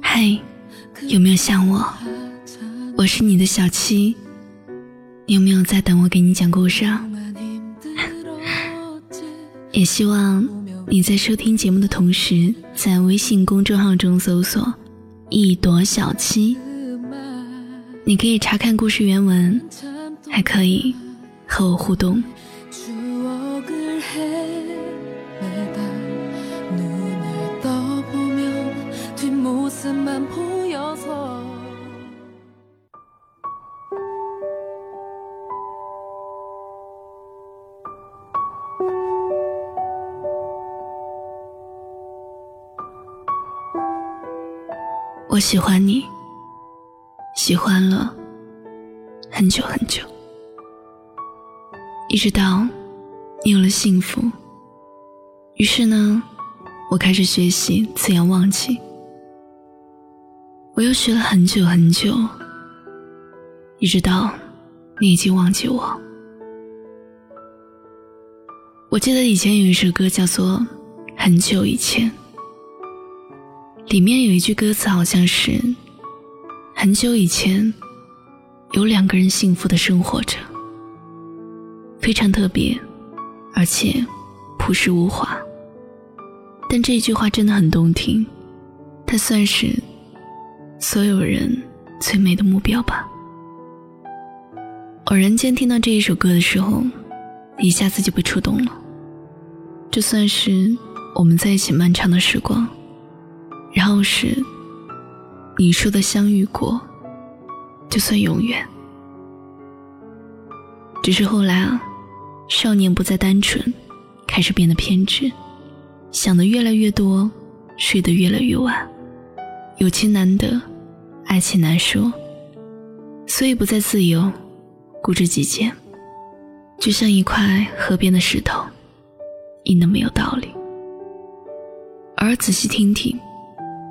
嗨，有没有想我？我是你的小七，你有没有在等我给你讲故事啊？也希望你在收听节目的同时，在微信公众号中搜索“一朵小七”，你可以查看故事原文，还可以和我互动。我喜欢你，喜欢了很久很久，一直到你有了幸福。于是呢，我开始学习怎样忘记。我又学了很久很久，一直到你已经忘记我。我记得以前有一首歌叫做《很久以前》。里面有一句歌词，好像是很久以前，有两个人幸福的生活着，非常特别，而且朴实无华。但这一句话真的很动听，它算是所有人最美的目标吧。偶然间听到这一首歌的时候，一下子就被触动了。这算是我们在一起漫长的时光。然后是你说的相遇过，就算永远。只是后来啊，少年不再单纯，开始变得偏执，想的越来越多，睡得越来越晚。有情难得，爱情难说，所以不再自由，固执己见，就像一块河边的石头，硬的没有道理。而仔细听听。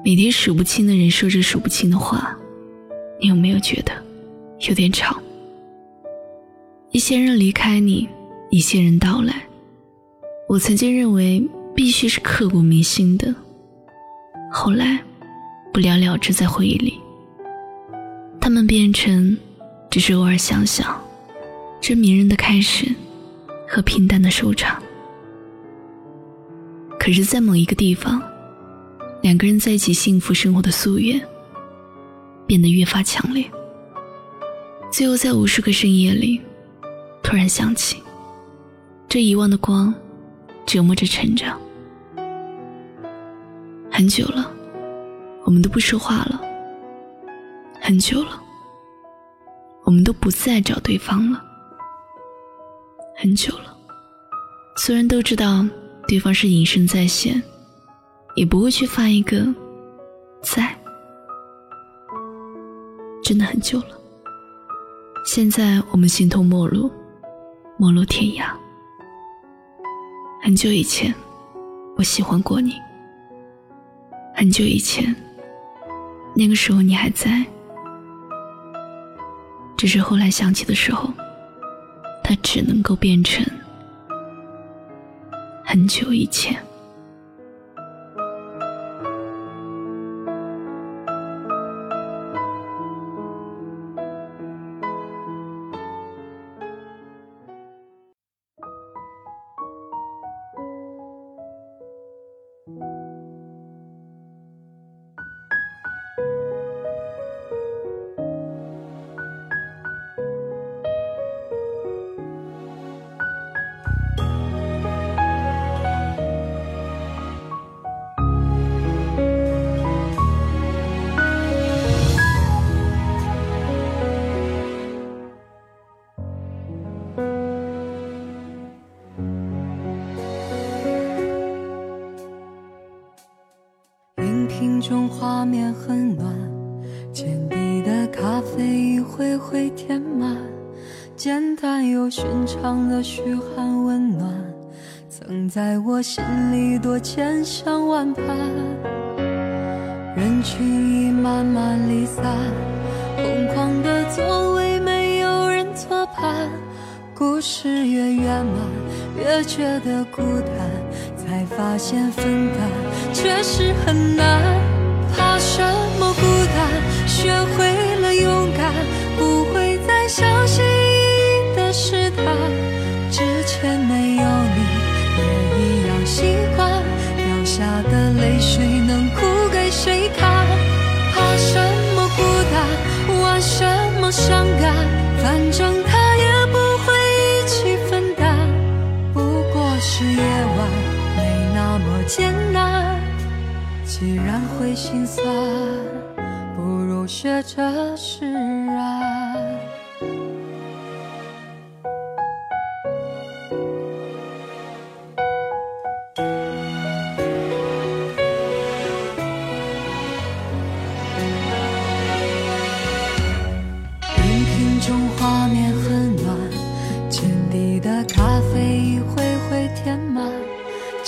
每天数不清的人说着数不清的话，你有没有觉得有点吵？一些人离开你，一些人到来。我曾经认为必须是刻骨铭心的，后来不了了之在回忆里。他们变成只是偶尔想想，这迷人的开始和平淡的收场。可是，在某一个地方。两个人在一起幸福生活的夙愿，变得越发强烈。最后，在无数个深夜里，突然想起，这遗忘的光，折磨着成长。很久了，我们都不说话了。很久了，我们都不再找对方了。很久了，虽然都知道对方是隐身在线。也不会去发一个在，真的很久了。现在我们形同陌路，陌路天涯。很久以前，我喜欢过你。很久以前，那个时候你还在，只是后来想起的时候，它只能够变成很久以前。中画面很暖，浅底的咖啡一回回填满，简单又寻常的嘘寒问暖，曾在我心里多千想万盼。人群已慢慢离散，空旷的座位没有人坐伴，故事越圆满，越觉得孤单，才发现分担确实很难。怕什么孤单？学会了勇敢，不会再相信既然会心酸。不如学着释然。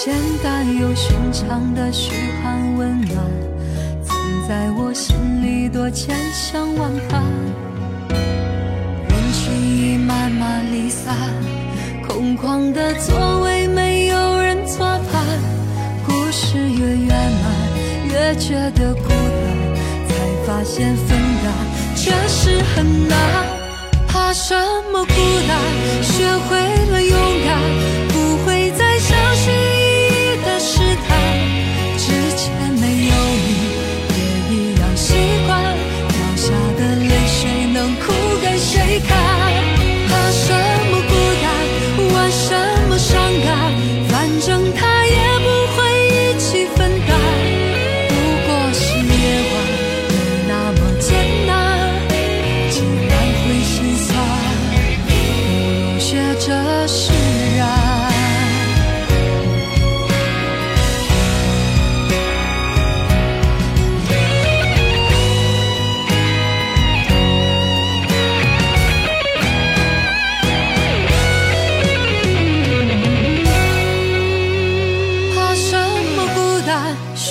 简单又寻常的嘘寒问暖。曾在我心里多千想万盼，人群已慢慢离散，空旷的座位没有人坐伴。故事越圆满，越觉得孤单，才发现分担确实很难。怕什么孤单？学会了勇敢。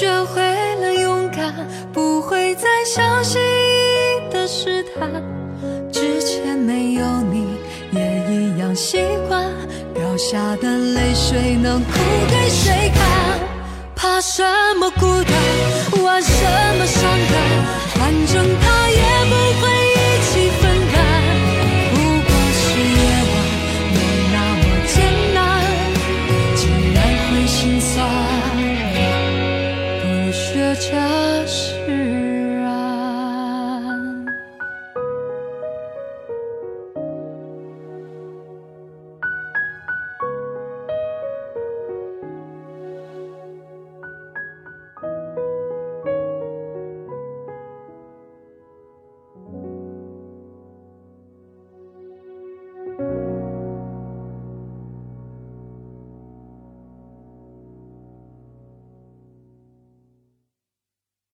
学会了勇敢不会再小心翼翼的试探。之前没有你也一样习惯掉下的泪水能哭给谁看？怕什么孤单？玩什家是